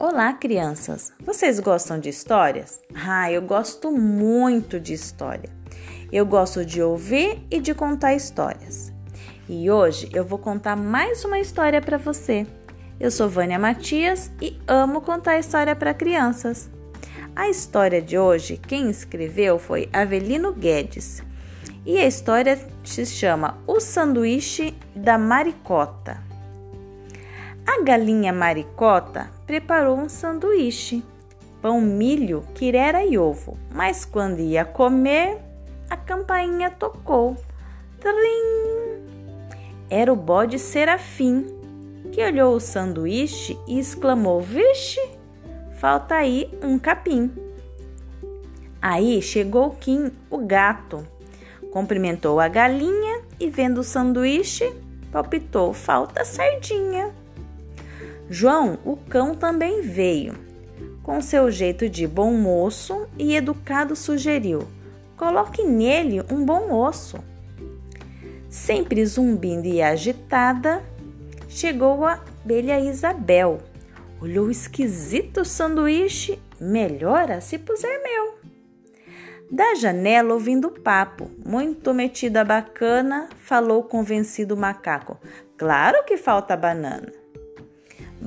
Olá, crianças! Vocês gostam de histórias? Ah, eu gosto muito de história. Eu gosto de ouvir e de contar histórias. E hoje eu vou contar mais uma história para você. Eu sou Vânia Matias e amo contar história para crianças. A história de hoje, quem escreveu foi Avelino Guedes. E a história se chama O Sanduíche da Maricota. A galinha maricota preparou um sanduíche, pão, milho, quirera e ovo. Mas quando ia comer, a campainha tocou. Trim! Era o bode Serafim, que olhou o sanduíche e exclamou: Vixe, falta aí um capim. Aí chegou Kim, o gato, cumprimentou a galinha e, vendo o sanduíche, palpitou: falta sardinha. João, o cão, também veio. Com seu jeito de bom moço e educado, sugeriu: coloque nele um bom osso. Sempre zumbindo e agitada, chegou a abelha Isabel. Olhou esquisito o sanduíche, melhora se puser meu. Da janela, ouvindo o papo, muito metida bacana, falou convencido o macaco: Claro que falta banana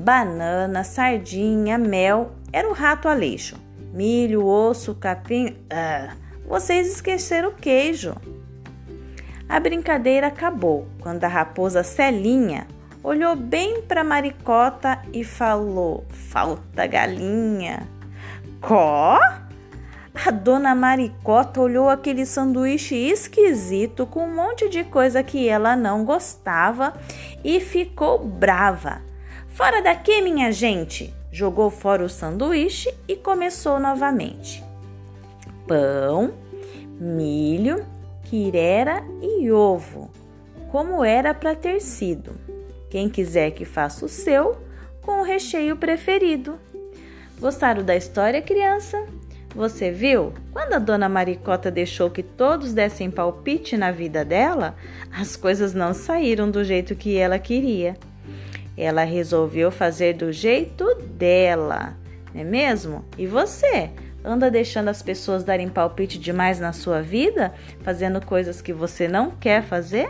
banana, sardinha, mel, era o rato Aleixo. Milho, osso, capim. Ah, vocês esqueceram o queijo. A brincadeira acabou quando a raposa Celinha olhou bem para Maricota e falou: Falta galinha. Có? A dona Maricota olhou aquele sanduíche esquisito com um monte de coisa que ela não gostava e ficou brava. Fora daqui, minha gente! Jogou fora o sanduíche e começou novamente. Pão, milho, quirera e ovo, como era para ter sido. Quem quiser que faça o seu com o recheio preferido. Gostaram da história, criança? Você viu? Quando a dona Maricota deixou que todos dessem palpite na vida dela, as coisas não saíram do jeito que ela queria. Ela resolveu fazer do jeito dela, não é mesmo? E você? Anda deixando as pessoas darem palpite demais na sua vida? Fazendo coisas que você não quer fazer?